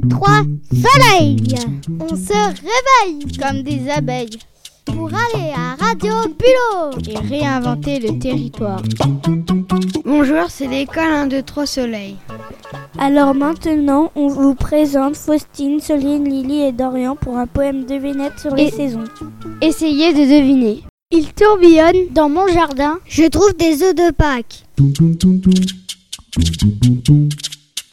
trois soleils. On se réveille comme des abeilles pour aller à Radio Bulot et réinventer le territoire. Bonjour, c'est l'école 1, 2, 3 soleils. Alors maintenant, on vous présente Faustine, Soline, Lily et Dorian pour un poème de devinette sur les saisons. Essayez de deviner. Il tourbillonne dans mon jardin. Je trouve des œufs de Pâques.